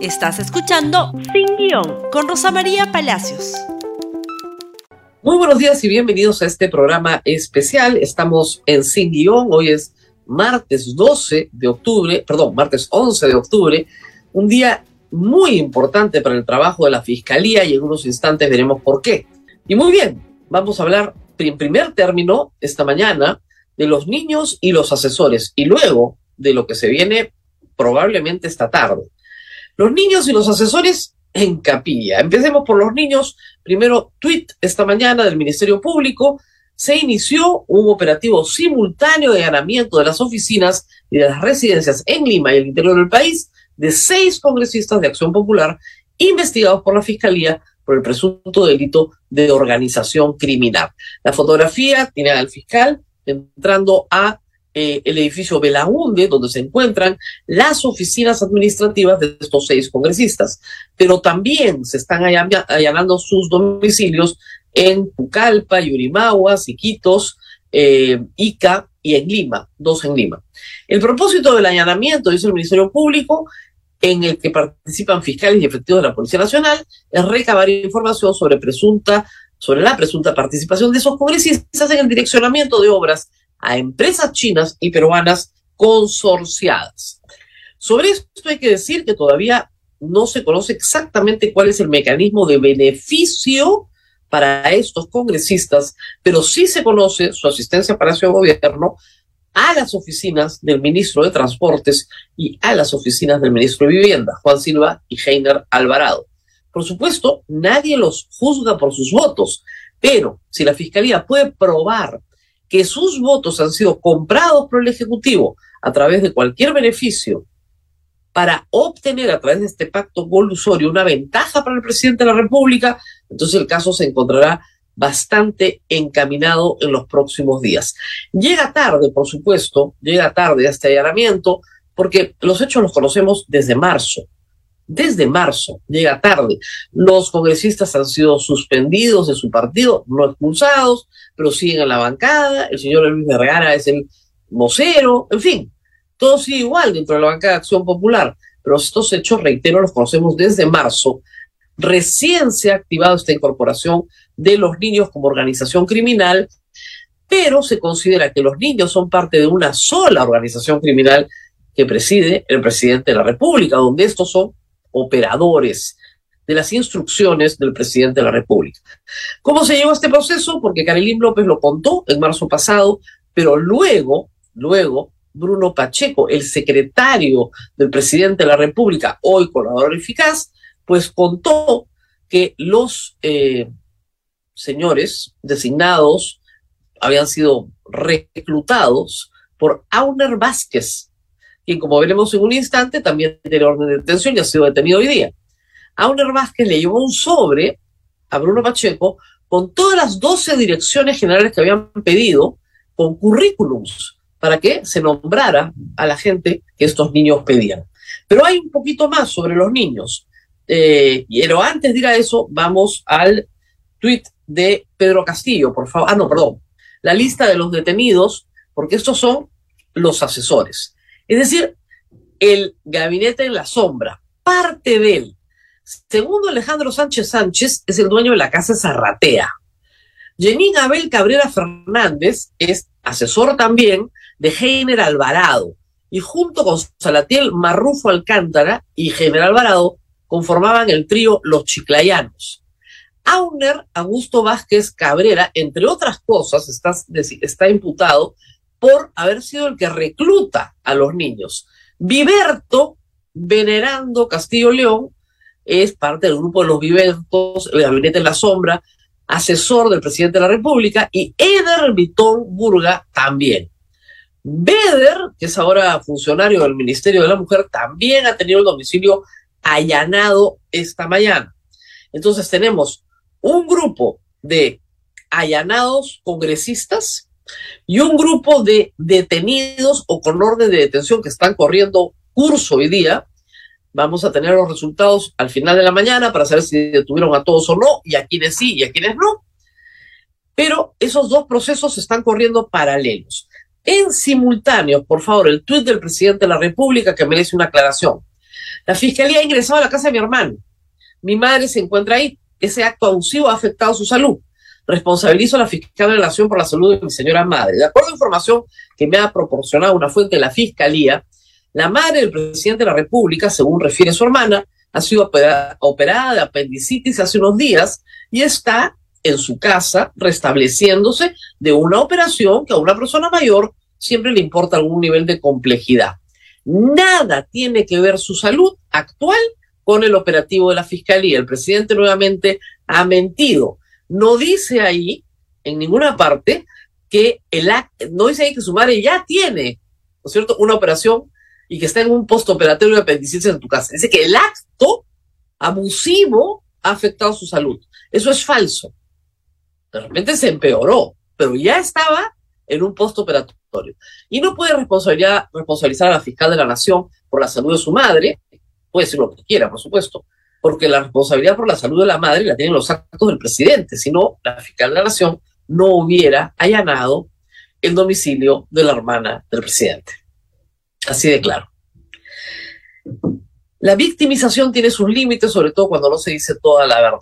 Estás escuchando Sin Guión con Rosa María Palacios. Muy buenos días y bienvenidos a este programa especial. Estamos en Sin Guión. Hoy es martes 12 de octubre, perdón, martes 11 de octubre. Un día muy importante para el trabajo de la Fiscalía y en unos instantes veremos por qué. Y muy bien, vamos a hablar en primer término esta mañana de los niños y los asesores y luego de lo que se viene probablemente esta tarde. Los niños y los asesores en capilla. Empecemos por los niños. Primero, tweet esta mañana del Ministerio Público. Se inició un operativo simultáneo de allanamiento de las oficinas y de las residencias en Lima y el interior del país de seis congresistas de Acción Popular investigados por la Fiscalía por el presunto delito de organización criminal. La fotografía tiene al fiscal entrando a eh, el edificio Belaunde, donde se encuentran las oficinas administrativas de estos seis congresistas, pero también se están allanando sus domicilios en Pucallpa, Yurimagua, Siquitos, eh, Ica y en Lima, dos en Lima. El propósito del allanamiento, dice el Ministerio Público, en el que participan fiscales y efectivos de la Policía Nacional, es recabar información sobre presunta sobre la presunta participación de esos congresistas en el direccionamiento de obras a empresas chinas y peruanas consorciadas. Sobre esto hay que decir que todavía no se conoce exactamente cuál es el mecanismo de beneficio para estos congresistas, pero sí se conoce su asistencia para ese gobierno a las oficinas del ministro de Transportes y a las oficinas del ministro de Vivienda, Juan Silva y Heiner Alvarado. Por supuesto, nadie los juzga por sus votos, pero si la Fiscalía puede probar que sus votos han sido comprados por el Ejecutivo a través de cualquier beneficio para obtener a través de este pacto colusorio una ventaja para el presidente de la República, entonces el caso se encontrará bastante encaminado en los próximos días. Llega tarde, por supuesto, llega tarde este allanamiento, porque los hechos los conocemos desde marzo desde marzo, llega tarde. Los congresistas han sido suspendidos de su partido, no expulsados, pero siguen en la bancada. El señor Luis Vergara es el vocero, en fin, todo sigue igual dentro de la bancada de Acción Popular. Pero estos hechos, reitero, los conocemos desde marzo. Recién se ha activado esta incorporación de los niños como organización criminal, pero se considera que los niños son parte de una sola organización criminal que preside el presidente de la República, donde estos son operadores de las instrucciones del presidente de la República. ¿Cómo se llevó este proceso? Porque Carolín López lo contó en marzo pasado, pero luego, luego, Bruno Pacheco, el secretario del presidente de la República, hoy colaborador eficaz, pues contó que los eh, señores designados habían sido reclutados por Auner Vázquez, quien como veremos en un instante también tiene orden de detención y ha sido detenido hoy día. Auner Vázquez le llevó un sobre a Bruno Pacheco con todas las 12 direcciones generales que habían pedido, con currículums, para que se nombrara a la gente que estos niños pedían. Pero hay un poquito más sobre los niños. Eh, pero antes de ir a eso, vamos al tuit de Pedro Castillo, por favor. Ah, no, perdón. La lista de los detenidos, porque estos son los asesores. Es decir, el gabinete en la sombra, parte de él. Segundo Alejandro Sánchez Sánchez es el dueño de la casa Zarratea. Jenín Abel Cabrera Fernández es asesor también de Heiner Alvarado y junto con Salatiel Marrufo Alcántara y General Alvarado conformaban el trío Los Chiclayanos. Auner Augusto Vázquez Cabrera, entre otras cosas, está, está imputado por haber sido el que recluta a los niños. Viverto, venerando Castillo León, es parte del grupo de los Vivertos, el Gabinete en la Sombra, asesor del presidente de la República, y Eder Vitón Burga también. Beder, que es ahora funcionario del Ministerio de la Mujer, también ha tenido el domicilio allanado esta mañana. Entonces tenemos un grupo de allanados congresistas y un grupo de detenidos o con orden de detención que están corriendo curso hoy día. Vamos a tener los resultados al final de la mañana para saber si detuvieron a todos o no, y a quienes sí y a quienes no. Pero esos dos procesos están corriendo paralelos. En simultáneo, por favor, el tuit del presidente de la República que merece una aclaración. La fiscalía ha ingresado a la casa de mi hermano. Mi madre se encuentra ahí. Ese acto abusivo ha afectado su salud. Responsabilizo a la fiscal de la Nación por la salud de mi señora madre. De acuerdo a información que me ha proporcionado una fuente de la fiscalía, la madre del presidente de la República, según refiere su hermana, ha sido operada de apendicitis hace unos días y está en su casa restableciéndose de una operación que a una persona mayor siempre le importa algún nivel de complejidad. Nada tiene que ver su salud actual con el operativo de la fiscalía. El presidente nuevamente ha mentido. No dice ahí, en ninguna parte, que el no dice ahí que su madre ya tiene, ¿no es cierto?, una operación y que está en un postoperatorio de apendicitis en tu casa. Dice que el acto abusivo ha afectado su salud. Eso es falso. De repente se empeoró, pero ya estaba en un postoperatorio. Y no puede responsabilizar a la fiscal de la nación por la salud de su madre, puede decir lo que quiera, por supuesto, porque la responsabilidad por la salud de la madre la tienen los actos del presidente, si no, la fiscal de la nación no hubiera allanado el domicilio de la hermana del presidente. Así de claro. La victimización tiene sus límites, sobre todo cuando no se dice toda la verdad.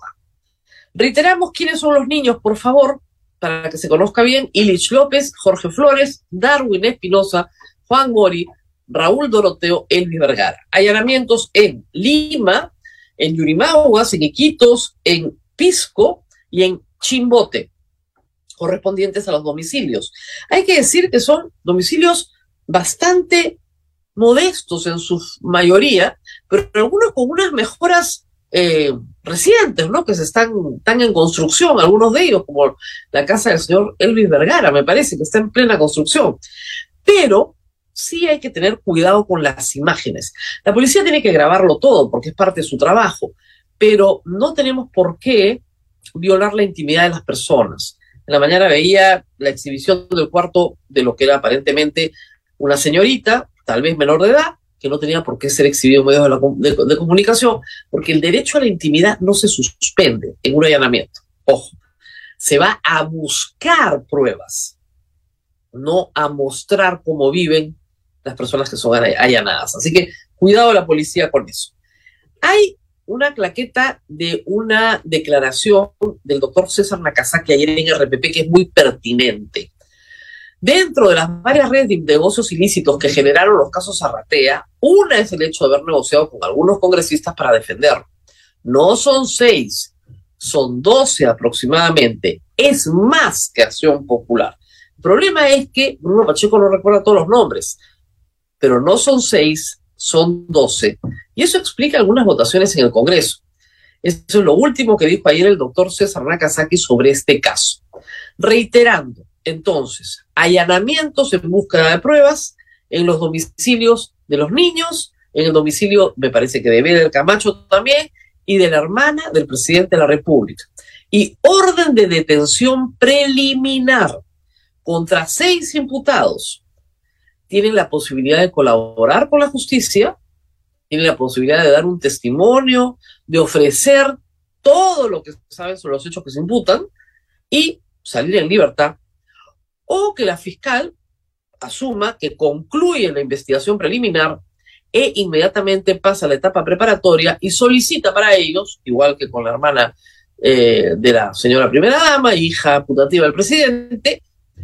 Reiteramos quiénes son los niños, por favor, para que se conozca bien. Ilich López, Jorge Flores, Darwin Espinosa, Juan Mori, Raúl Doroteo, Elvis Vergara. Allanamientos en Lima, en Yurimaguas, en Iquitos, en Pisco y en Chimbote, correspondientes a los domicilios. Hay que decir que son domicilios bastante modestos en su mayoría, pero algunos con unas mejoras eh, recientes, ¿no? Que se están, están en construcción, algunos de ellos, como la casa del señor Elvis Vergara, me parece que está en plena construcción. Pero sí hay que tener cuidado con las imágenes. La policía tiene que grabarlo todo porque es parte de su trabajo, pero no tenemos por qué violar la intimidad de las personas. En la mañana veía la exhibición del cuarto de lo que era aparentemente una señorita, tal vez menor de edad, que no tenía por qué ser exhibido en medios de, de, comunicación, porque el derecho a la intimidad no se suspende en un allanamiento. Ojo, se va a buscar pruebas, no a mostrar cómo viven las personas que son allanadas. Así que cuidado la policía con eso. Hay una claqueta de una declaración del doctor César Nakazaki ayer en RPP que es muy pertinente. Dentro de las varias redes de negocios ilícitos que generaron los casos Arratea, una es el hecho de haber negociado con algunos congresistas para defenderlo. No son seis, son doce aproximadamente. Es más que Acción Popular. El problema es que Bruno Pacheco no recuerda todos los nombres, pero no son seis, son doce. Y eso explica algunas votaciones en el Congreso. Eso es lo último que dijo ayer el doctor César Nakazaki sobre este caso. Reiterando, entonces, allanamientos en búsqueda de pruebas en los domicilios de los niños, en el domicilio, me parece que de del Camacho también, y de la hermana del presidente de la República. Y orden de detención preliminar contra seis imputados. Tienen la posibilidad de colaborar con la justicia, tienen la posibilidad de dar un testimonio, de ofrecer todo lo que saben sobre los hechos que se imputan y salir en libertad o que la fiscal asuma que concluye la investigación preliminar e inmediatamente pasa a la etapa preparatoria y solicita para ellos, igual que con la hermana eh, de la señora primera dama, hija putativa del presidente,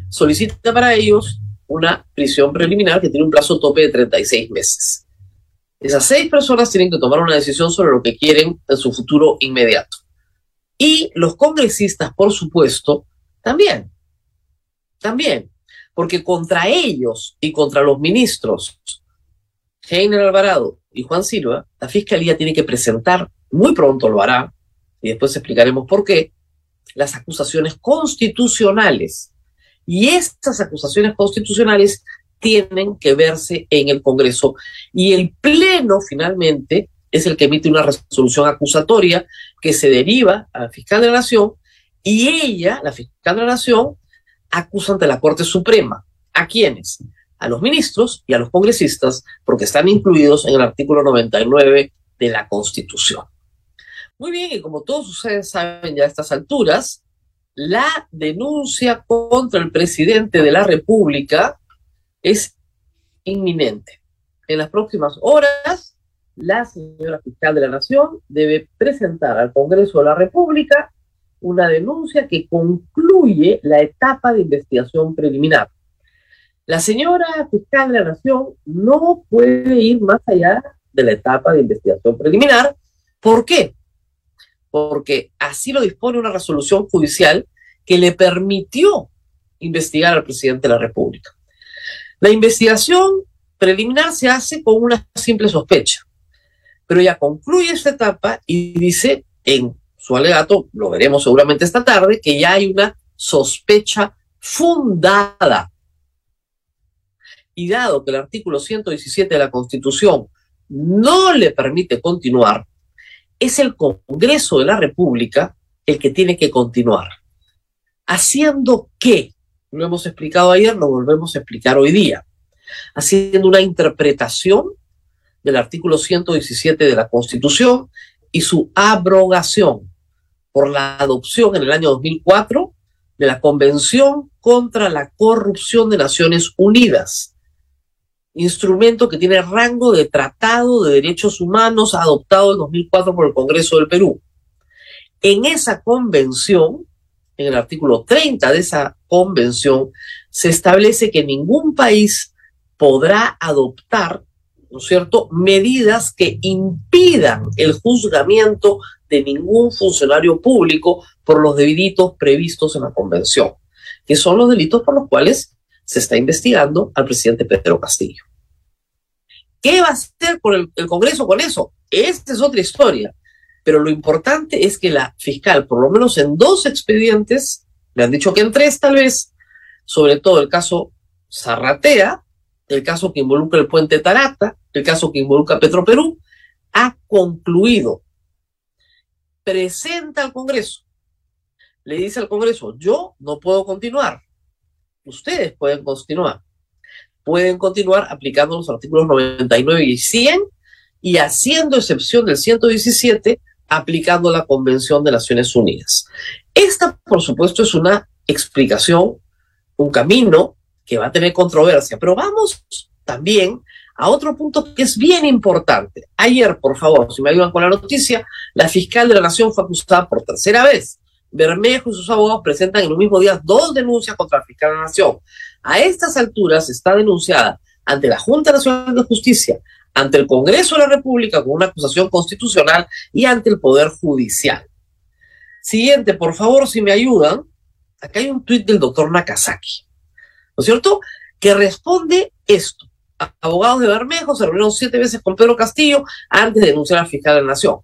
solicita para ellos una prisión preliminar que tiene un plazo tope de 36 meses. Esas seis personas tienen que tomar una decisión sobre lo que quieren en su futuro inmediato. Y los congresistas, por supuesto, también también, porque contra ellos y contra los ministros, Heiner Alvarado y Juan Silva, la Fiscalía tiene que presentar, muy pronto lo hará, y después explicaremos por qué, las acusaciones constitucionales. Y estas acusaciones constitucionales tienen que verse en el Congreso. Y el Pleno, finalmente, es el que emite una resolución acusatoria que se deriva a la fiscal de la Nación y ella, la fiscal de la Nación, acusa ante la Corte Suprema. ¿A quiénes? A los ministros y a los congresistas, porque están incluidos en el artículo 99 de la Constitución. Muy bien, y como todos ustedes saben ya a estas alturas, la denuncia contra el presidente de la República es inminente. En las próximas horas la señora fiscal de la Nación debe presentar al Congreso de la República una denuncia que concluye la etapa de investigación preliminar. La señora fiscal de la Nación no puede ir más allá de la etapa de investigación preliminar. ¿Por qué? Porque así lo dispone una resolución judicial que le permitió investigar al presidente de la República. La investigación preliminar se hace con una simple sospecha, pero ya concluye esta etapa y dice en su alegato, lo veremos seguramente esta tarde, que ya hay una sospecha fundada. Y dado que el artículo 117 de la Constitución no le permite continuar, es el Congreso de la República el que tiene que continuar. ¿Haciendo qué? Lo hemos explicado ayer, lo volvemos a explicar hoy día. Haciendo una interpretación del artículo 117 de la Constitución y su abrogación por la adopción en el año 2004 de la Convención contra la Corrupción de Naciones Unidas, instrumento que tiene rango de Tratado de Derechos Humanos adoptado en 2004 por el Congreso del Perú. En esa convención, en el artículo 30 de esa convención, se establece que ningún país podrá adoptar, ¿no cierto?, medidas que impidan el juzgamiento de ningún funcionario público por los delitos previstos en la convención, que son los delitos por los cuales se está investigando al presidente Pedro Castillo. ¿Qué va a hacer por el, Congreso con eso? Esta es otra historia. Pero lo importante es que la fiscal, por lo menos en dos expedientes, me han dicho que en tres tal vez, sobre todo el caso Zarratea, el caso que involucra el puente Tarata, el caso que involucra Petroperú, ha concluido presenta al Congreso, le dice al Congreso, yo no puedo continuar, ustedes pueden continuar. Pueden continuar aplicando los artículos 99 y 100 y haciendo excepción del 117 aplicando la Convención de Naciones Unidas. Esta, por supuesto, es una explicación, un camino que va a tener controversia, pero vamos también a otro punto que es bien importante. Ayer, por favor, si me ayudan con la noticia, la fiscal de la Nación fue acusada por tercera vez. Bermejo y sus abogados presentan en los mismos días dos denuncias contra la fiscal de la Nación. A estas alturas está denunciada ante la Junta Nacional de Justicia, ante el Congreso de la República con una acusación constitucional y ante el Poder Judicial. Siguiente, por favor, si me ayudan. Acá hay un tuit del doctor Nakazaki, ¿no es cierto? Que responde esto abogados de Bermejo se reunieron siete veces con Pedro Castillo antes de denunciar al fiscal de la Nación.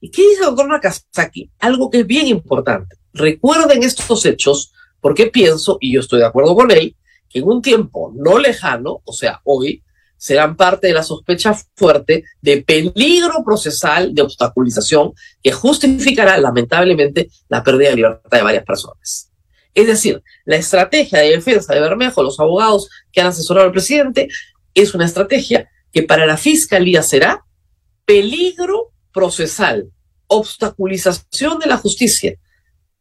¿Y qué dice el doctor Nakazaki? Algo que es bien importante. Recuerden estos hechos porque pienso, y yo estoy de acuerdo con él, que en un tiempo no lejano, o sea, hoy, serán parte de la sospecha fuerte de peligro procesal de obstaculización que justificará lamentablemente la pérdida de libertad de varias personas. Es decir, la estrategia de defensa de Bermejo, los abogados que han asesorado al presidente, es una estrategia que para la fiscalía será peligro procesal, obstaculización de la justicia,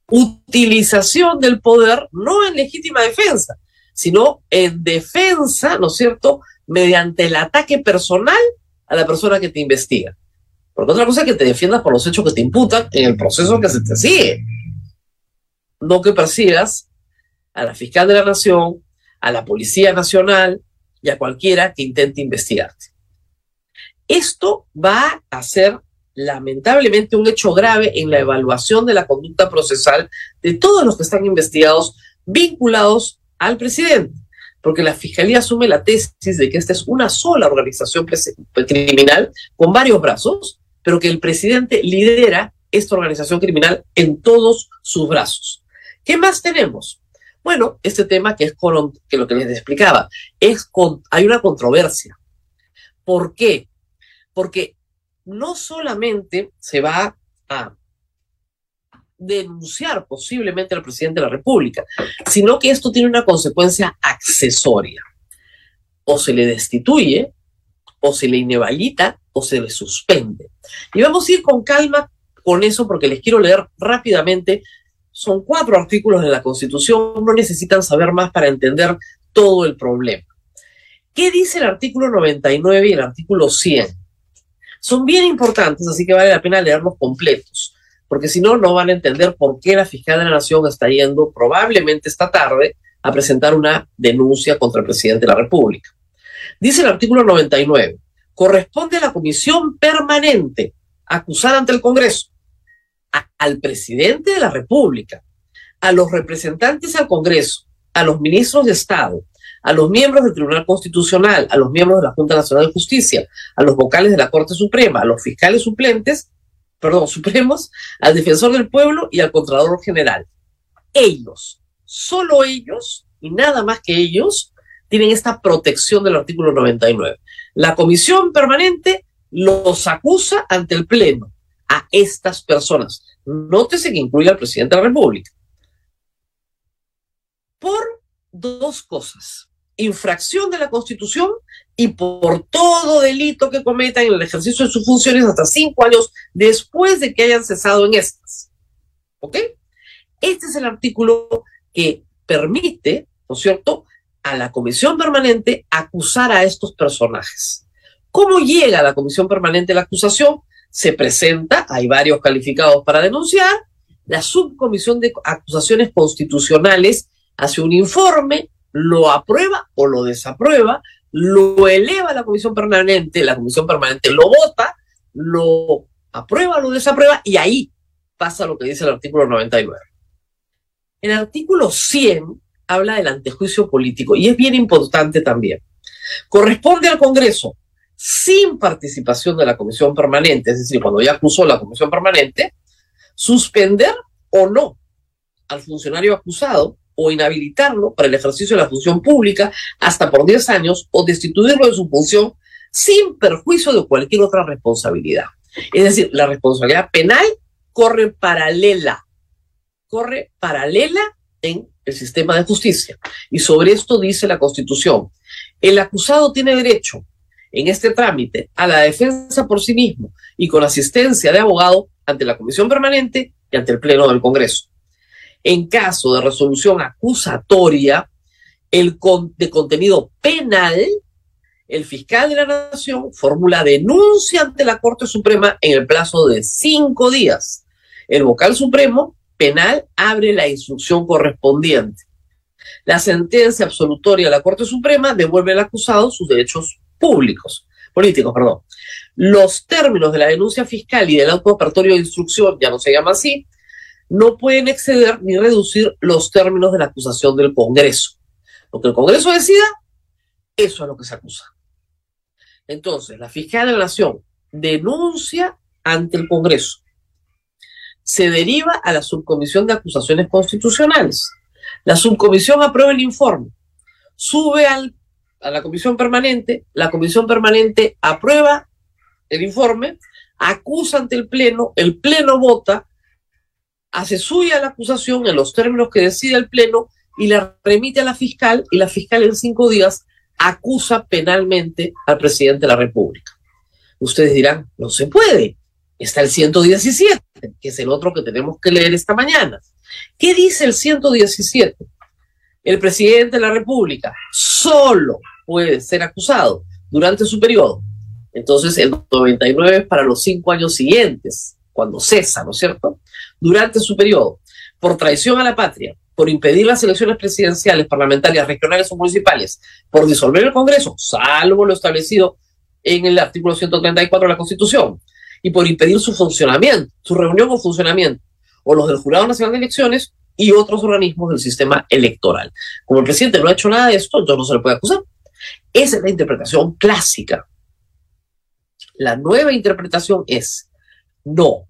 utilización del poder no en legítima defensa, sino en defensa, ¿no es cierto?, mediante el ataque personal a la persona que te investiga. Porque otra cosa es que te defiendas por los hechos que te imputan en el proceso que se te sigue no que persigas a la fiscal de la nación, a la Policía Nacional y a cualquiera que intente investigarte. Esto va a ser lamentablemente un hecho grave en la evaluación de la conducta procesal de todos los que están investigados vinculados al presidente, porque la Fiscalía asume la tesis de que esta es una sola organización criminal con varios brazos, pero que el presidente lidera esta organización criminal en todos sus brazos. ¿Qué más tenemos? Bueno, este tema que es que lo que les explicaba, es con, hay una controversia. ¿Por qué? Porque no solamente se va a denunciar posiblemente al presidente de la República, sino que esto tiene una consecuencia accesoria. O se le destituye, o se le inhabilita, o se le suspende. Y vamos a ir con calma con eso porque les quiero leer rápidamente son cuatro artículos de la Constitución, no necesitan saber más para entender todo el problema. ¿Qué dice el artículo 99 y el artículo 100? Son bien importantes, así que vale la pena leerlos completos, porque si no, no van a entender por qué la fiscal de la Nación está yendo probablemente esta tarde a presentar una denuncia contra el presidente de la República. Dice el artículo 99, corresponde a la comisión permanente acusar ante el Congreso al presidente de la República, a los representantes al Congreso, a los ministros de Estado, a los miembros del Tribunal Constitucional, a los miembros de la Junta Nacional de Justicia, a los vocales de la Corte Suprema, a los fiscales suplentes, perdón, supremos, al defensor del pueblo y al Contralor General. Ellos, solo ellos y nada más que ellos, tienen esta protección del artículo 99. La comisión permanente los acusa ante el Pleno a estas personas. Nótese que incluye al presidente de la República. Por dos cosas. Infracción de la Constitución y por todo delito que cometan en el ejercicio de sus funciones hasta cinco años después de que hayan cesado en estas. ¿Ok? Este es el artículo que permite, ¿no es cierto?, a la comisión permanente acusar a estos personajes. ¿Cómo llega a la comisión permanente la acusación? Se presenta, hay varios calificados para denunciar, la subcomisión de acusaciones constitucionales hace un informe, lo aprueba o lo desaprueba, lo eleva a la comisión permanente, la comisión permanente lo vota, lo aprueba o lo desaprueba y ahí pasa lo que dice el artículo 99. El artículo 100 habla del antejuicio político y es bien importante también. Corresponde al Congreso, sin participación de la comisión permanente, es decir, cuando ya acusó la comisión permanente, suspender o no al funcionario acusado o inhabilitarlo para el ejercicio de la función pública hasta por 10 años o destituirlo de su función sin perjuicio de cualquier otra responsabilidad. Es decir, la responsabilidad penal corre paralela, corre paralela en el sistema de justicia. Y sobre esto dice la Constitución. El acusado tiene derecho en este trámite a la defensa por sí mismo y con asistencia de abogado ante la Comisión Permanente y ante el Pleno del Congreso. En caso de resolución acusatoria el de contenido penal, el fiscal de la Nación formula denuncia ante la Corte Suprema en el plazo de cinco días. El vocal supremo penal abre la instrucción correspondiente. La sentencia absolutoria de la Corte Suprema devuelve al acusado sus derechos públicos, políticos, perdón. Los términos de la denuncia fiscal y del auto de instrucción, ya no se llama así, no pueden exceder ni reducir los términos de la acusación del Congreso. Lo que el Congreso decida, eso es lo que se acusa. Entonces, la fiscal de la Nación denuncia ante el Congreso se deriva a la subcomisión de acusaciones constitucionales. La subcomisión aprueba el informe, sube al, a la comisión permanente, la comisión permanente aprueba el informe, acusa ante el Pleno, el Pleno vota, hace suya la acusación en los términos que decide el Pleno y la remite a la fiscal y la fiscal en cinco días acusa penalmente al presidente de la República. Ustedes dirán, no se puede está el 117, que es el otro que tenemos que leer esta mañana. ¿Qué dice el 117? El presidente de la República solo puede ser acusado durante su periodo. Entonces, el 99 es para los cinco años siguientes, cuando cesa, ¿no es cierto? Durante su periodo, por traición a la patria, por impedir las elecciones presidenciales, parlamentarias, regionales o municipales, por disolver el Congreso, salvo lo establecido en el artículo 134 de la Constitución, y por impedir su funcionamiento, su reunión o funcionamiento, o los del Jurado Nacional de Elecciones y otros organismos del sistema electoral. Como el presidente no ha hecho nada de esto, entonces no se le puede acusar. Esa es la interpretación clásica. La nueva interpretación es, no,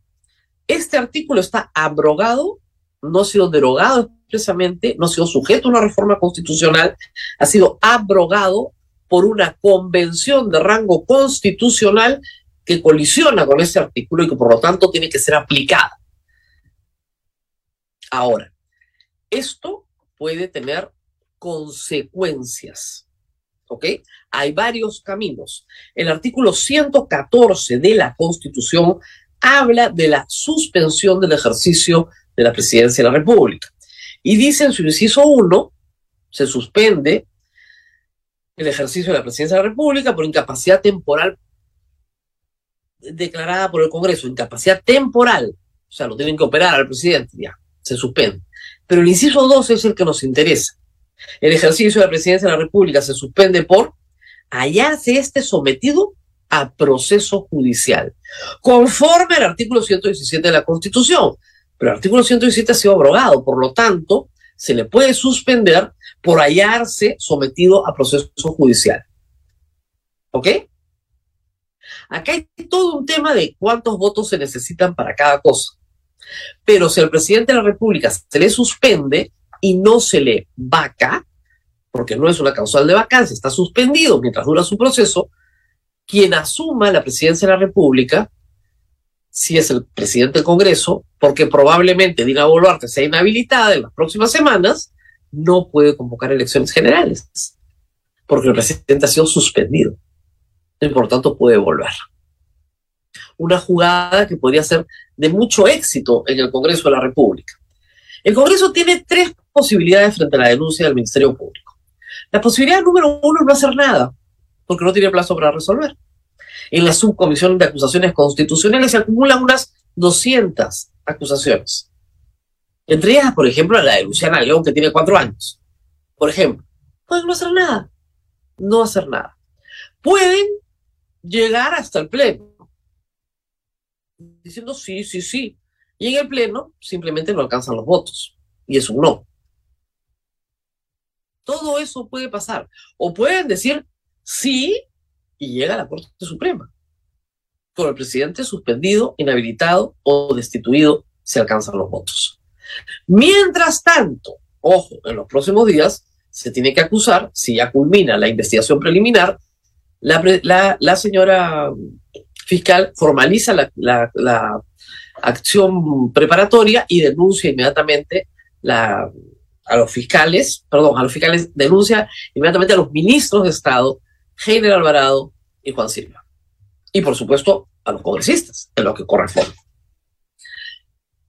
este artículo está abrogado, no ha sido derogado expresamente, no ha sido sujeto a una reforma constitucional, ha sido abrogado por una convención de rango constitucional que colisiona con ese artículo y que por lo tanto tiene que ser aplicada. Ahora, esto puede tener consecuencias. ¿Ok? Hay varios caminos. El artículo 114 de la Constitución habla de la suspensión del ejercicio de la presidencia de la República. Y dice en su inciso 1, se suspende el ejercicio de la presidencia de la República por incapacidad temporal declarada por el Congreso, incapacidad temporal, o sea, lo tienen que operar al presidente, ya, se suspende. Pero el inciso 2 es el que nos interesa. El ejercicio de la presidencia de la República se suspende por hallarse este sometido a proceso judicial, conforme al artículo 117 de la Constitución. Pero el artículo 117 ha sido abrogado, por lo tanto, se le puede suspender por hallarse sometido a proceso judicial. ¿Ok? Acá hay todo un tema de cuántos votos se necesitan para cada cosa. Pero si al presidente de la República se le suspende y no se le vaca, porque no es una causal de vacancia, está suspendido mientras dura su proceso, quien asuma la presidencia de la República, si es el presidente del Congreso, porque probablemente Dina Boluarte sea inhabilitada en las próximas semanas, no puede convocar elecciones generales, porque el presidente ha sido suspendido y por tanto puede volver. Una jugada que podría ser de mucho éxito en el Congreso de la República. El Congreso tiene tres posibilidades frente a la denuncia del Ministerio Público. La posibilidad número uno es no hacer nada, porque no tiene plazo para resolver. En la subcomisión de acusaciones constitucionales se acumulan unas 200 acusaciones. Entre ellas, por ejemplo, la de Luciana León, que tiene cuatro años. Por ejemplo, pueden no hacer nada. No hacer nada. Pueden llegar hasta el Pleno, diciendo sí, sí, sí. Y en el Pleno simplemente no alcanzan los votos. Y es un no. Todo eso puede pasar. O pueden decir sí y llega a la Corte Suprema. Con el presidente suspendido, inhabilitado o destituido se alcanzan los votos. Mientras tanto, ojo, en los próximos días se tiene que acusar, si ya culmina la investigación preliminar, la, señora fiscal formaliza la, acción preparatoria y denuncia inmediatamente la, a los fiscales, perdón, a los fiscales, denuncia inmediatamente a los ministros de Estado, Heiner Alvarado y Juan Silva. Y por supuesto a los congresistas, en lo que corresponde.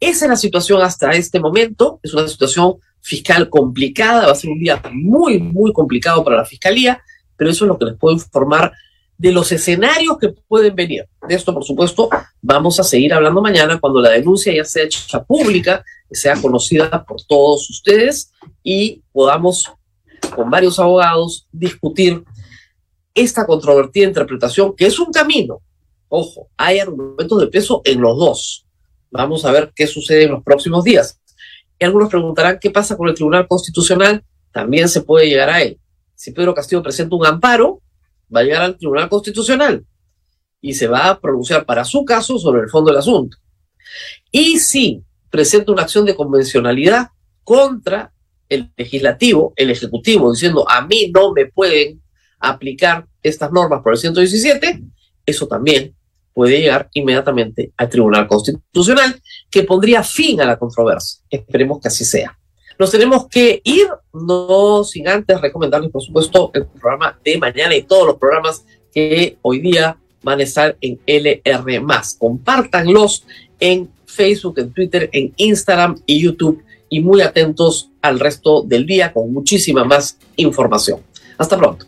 Esa es la situación hasta este momento, es una situación fiscal complicada, va a ser un día muy, muy complicado para la fiscalía, pero eso es lo que les puedo informar de los escenarios que pueden venir. De esto, por supuesto, vamos a seguir hablando mañana cuando la denuncia ya sea hecha pública, sea conocida por todos ustedes y podamos, con varios abogados, discutir esta controvertida interpretación, que es un camino. Ojo, hay argumentos de peso en los dos. Vamos a ver qué sucede en los próximos días. Y algunos preguntarán qué pasa con el Tribunal Constitucional. También se puede llegar a él si Pedro Castillo presenta un amparo, va a llegar al Tribunal Constitucional y se va a pronunciar para su caso sobre el fondo del asunto. Y si presenta una acción de convencionalidad contra el legislativo, el ejecutivo, diciendo a mí no me pueden aplicar estas normas por el 117, eso también puede llegar inmediatamente al Tribunal Constitucional, que pondría fin a la controversia. Esperemos que así sea. Nos tenemos que ir, no sin antes recomendarles, por supuesto, el programa de mañana y todos los programas que hoy día van a estar en LR. Compártanlos en Facebook, en Twitter, en Instagram y YouTube y muy atentos al resto del día con muchísima más información. Hasta pronto.